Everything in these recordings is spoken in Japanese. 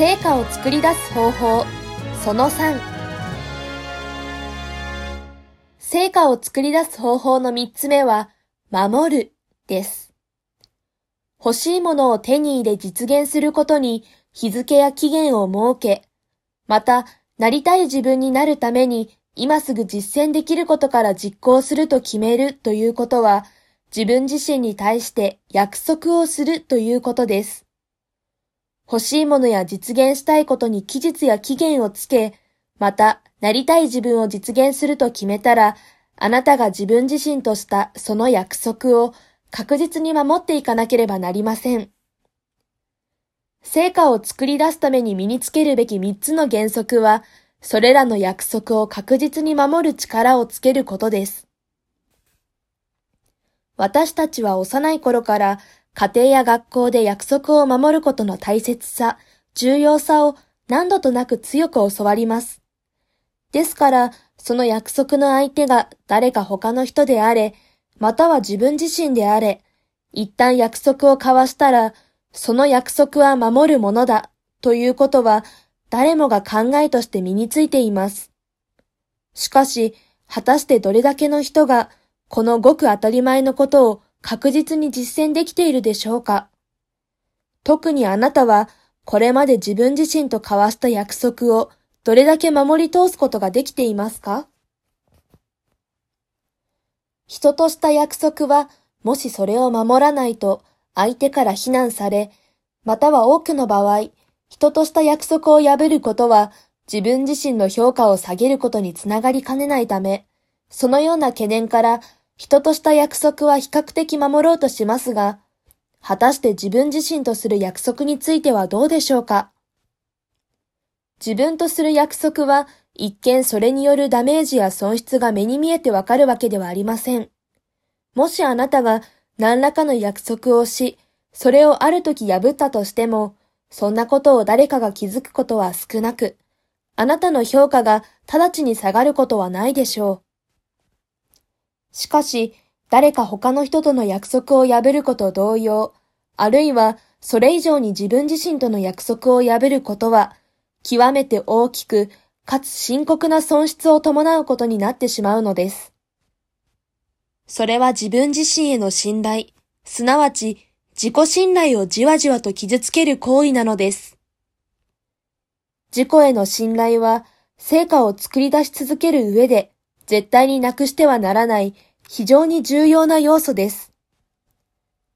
成果を作り出す方法。その3成果を作り出す方法の3つ目は守るです。欲しいものを手に入れ実現することに日付や期限を設けまたなりたい自分になるために今すぐ実践できることから実行すると決めるということは自分自身に対して約束をするということです。欲しいものや実現したいことに期日や期限をつけ、また、なりたい自分を実現すると決めたら、あなたが自分自身としたその約束を確実に守っていかなければなりません。成果を作り出すために身につけるべき三つの原則は、それらの約束を確実に守る力をつけることです。私たちは幼い頃から家庭や学校で約束を守ることの大切さ、重要さを何度となく強く教わります。ですから、その約束の相手が誰か他の人であれ、または自分自身であれ、一旦約束を交わしたら、その約束は守るものだ、ということは、誰もが考えとして身についています。しかし、果たしてどれだけの人がこのごく当たり前のことを確実に実践できているでしょうか？特にあなたはこれまで自分自身と交わした約束をどれだけ守り通すことができていますか？人とした約束はもしそれを守らないと相手から非難され、または多くの場合、人とした約束を破ることは自分自身の評価を下げることにつながりかねないため、そのような懸念から人とした約束は比較的守ろうとしますが、果たして自分自身とする約束についてはどうでしょうか？自分とする約束は一見それによるダメージや損失が目に見えてわかるわけではありません。もしあなたが何らかの約束をし、それをある時破ったとしても、そんなことを誰かが気づくことは少なく、あなたの評価が直ちに下がることはないでしょう。しかし、誰か他の人との約束を破ること同様、あるいはそれ以上に自分自身との約束を破ることは、極めて大きく、かつ深刻な損失を伴うことになってしまうのです。それは自分自身への信頼、すなわち自己信頼をじわじわと傷つける行為なのです。自己への信頼は、成果を作り出し続ける上で、絶対になくしてはならない非常に重要な要素です。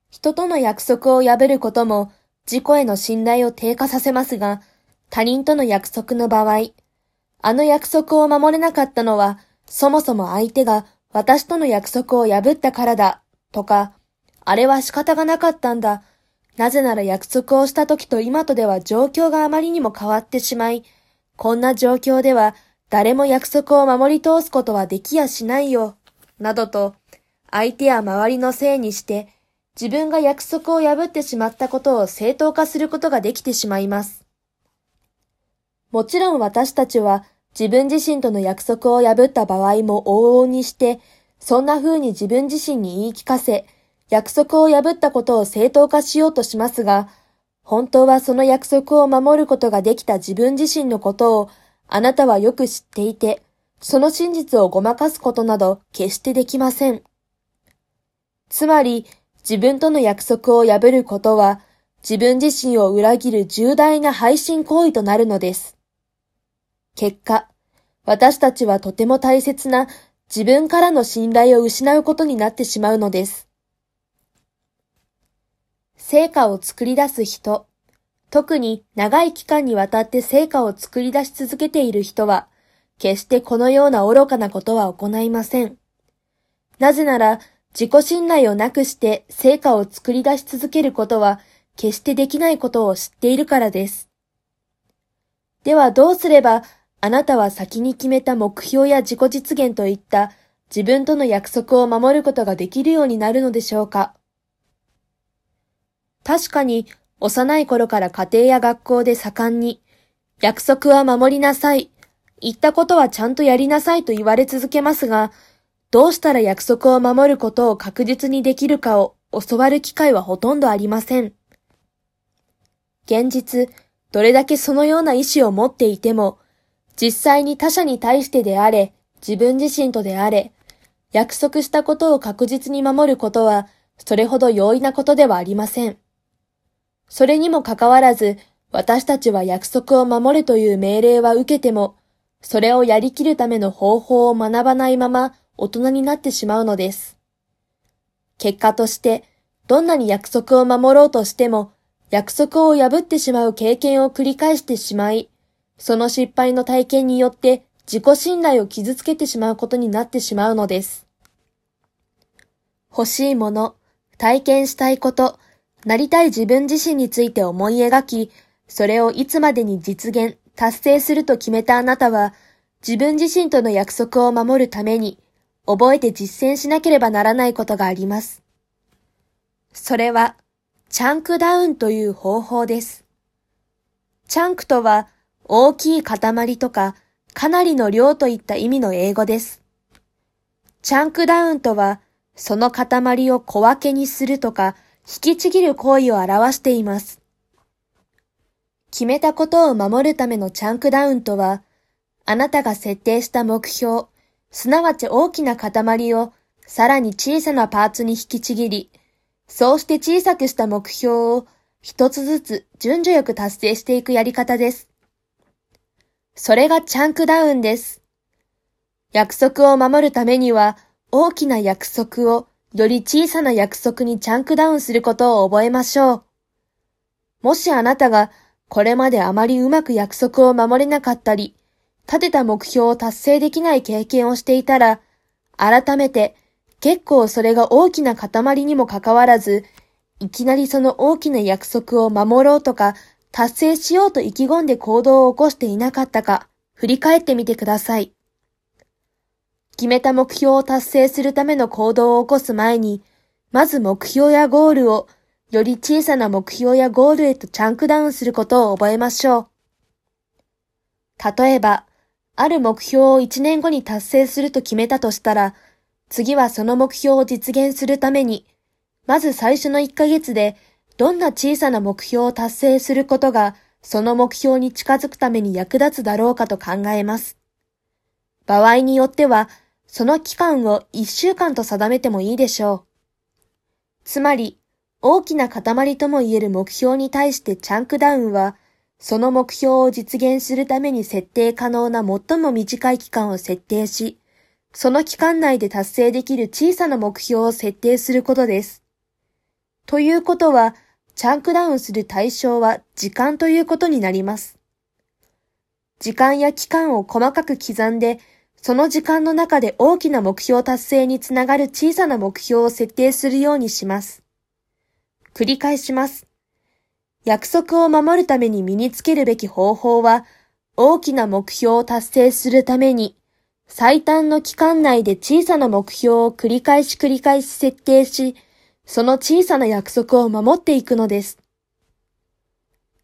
人との約束を破ることも自己への信頼を低下させますが、他人との約束の場合、あの約束を守れなかったのは、そもそも相手が私との約束を破ったからだ、とか、あれは仕方がなかったんだ。なぜなら約束をした時と今とでは状況があまりにも変わってしまい、こんな状況では誰も約束を守り通すことはできやしないよ、などと、相手や周りのせいにして、自分が約束を破ってしまったことを正当化することができてしまいます。もちろん私たちは自分自身との約束を破った場合も往々にして、そんな風に自分自身に言い聞かせ、約束を破ったことを正当化しようとしますが、本当はその約束を守ることができた自分自身のことをあなたはよく知っていて、その真実をごまかすことなど決してできません。つまり、自分との約束を破ることは、自分自身を裏切る重大な配信行為となるのです。結果、私たちはとても大切な自分からの信頼を失うことになってしまうのです。成果を作り出す人、特に長い期間にわたって成果を作り出し続けている人は、決してこのような愚かなことは行いません。なぜなら、自己信頼をなくして成果を作り出し続けることは、決してできないことを知っているからです。ではどうすれば、あなたは先に決めた目標や自己実現といった自分との約束を守ることができるようになるのでしょうか確かに幼い頃から家庭や学校で盛んに、約束は守りなさい、言ったことはちゃんとやりなさいと言われ続けますが、どうしたら約束を守ることを確実にできるかを教わる機会はほとんどありません。現実、どれだけそのような意志を持っていても、実際に他者に対してであれ、自分自身とであれ、約束したことを確実に守ることは、それほど容易なことではありません。それにもかかわらず、私たちは約束を守るという命令は受けても、それをやりきるための方法を学ばないまま大人になってしまうのです。結果として、どんなに約束を守ろうとしても、約束を破ってしまう経験を繰り返してしまい、その失敗の体験によって自己信頼を傷つけてしまうことになってしまうのです。欲しいもの、体験したいこと、なりたい自分自身について思い描き、それをいつまでに実現、達成すると決めたあなたは、自分自身との約束を守るために、覚えて実践しなければならないことがあります。それは、チャンクダウンという方法です。チャンクとは、大きい塊とか、かなりの量といった意味の英語です。チャンクダウンとは、その塊を小分けにするとか、引きちぎる行為を表しています。決めたことを守るためのチャンクダウンとは、あなたが設定した目標、すなわち大きな塊をさらに小さなパーツに引きちぎり、そうして小さくした目標を一つずつ順序よく達成していくやり方です。それがチャンクダウンです。約束を守るためには大きな約束をより小さな約束にチャンクダウンすることを覚えましょう。もしあなたがこれまであまりうまく約束を守れなかったり、立てた目標を達成できない経験をしていたら、改めて結構それが大きな塊にもかかわらず、いきなりその大きな約束を守ろうとか、達成しようと意気込んで行動を起こしていなかったか、振り返ってみてください。決めた目標を達成するための行動を起こす前に、まず目標やゴールをより小さな目標やゴールへとチャンクダウンすることを覚えましょう。例えば、ある目標を1年後に達成すると決めたとしたら、次はその目標を実現するために、まず最初の1ヶ月でどんな小さな目標を達成することがその目標に近づくために役立つだろうかと考えます。場合によっては、その期間を1週間と定めてもいいでしょう。つまり、大きな塊とも言える目標に対してチャンクダウンは、その目標を実現するために設定可能な最も短い期間を設定し、その期間内で達成できる小さな目標を設定することです。ということは、チャンクダウンする対象は時間ということになります。時間や期間を細かく刻んで、その時間の中で大きな目標達成につながる小さな目標を設定するようにします。繰り返します。約束を守るために身につけるべき方法は、大きな目標を達成するために、最短の期間内で小さな目標を繰り返し繰り返し設定し、その小さな約束を守っていくのです。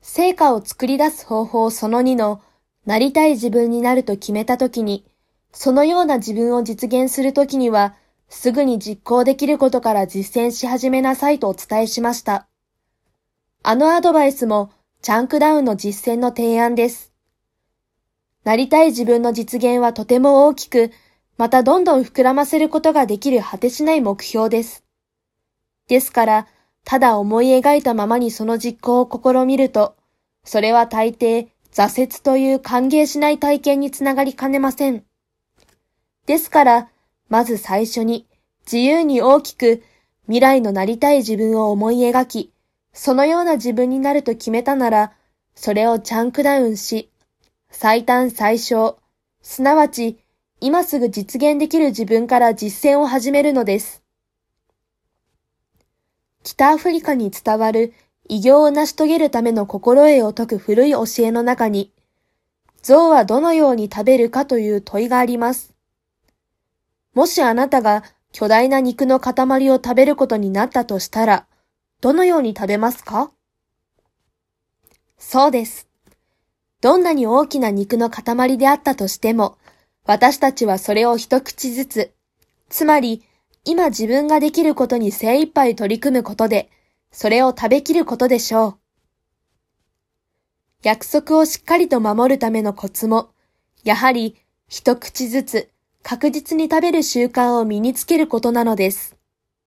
成果を作り出す方法その2の、なりたい自分になると決めたときに、そのような自分を実現するときには、すぐに実行できることから実践し始めなさいとお伝えしました。あのアドバイスもチャンクダウンの実践の提案です。なりたい自分の実現はとても大きく、またどんどん膨らませることができる果てしない目標です。ですから、ただ思い描いたままにその実行を試みると、それは大抵挫折という歓迎しない体験につながりかねません。ですから、まず最初に自由に大きく未来のなりたい自分を思い描き、そのような自分になると決めたなら、それをチャンクダウンし、最短最小、すなわち今すぐ実現できる自分から実践を始めるのです。北アフリカに伝わる偉業を成し遂げるための心得を説く古い教えの中に、象はどのように食べるかという問いがあります。もしあなたが巨大な肉の塊を食べることになったとしたら、どのように食べますか？そうです。どんなに大きな肉の塊であったとしても、私たちはそれを一口ずつ、つまり今自分ができることに精一杯取り組むことで、それを食べきることでしょう。約束をしっかりと守るためのコツも、やはり一口ずつ確実に食べる習慣を身につけることなのです。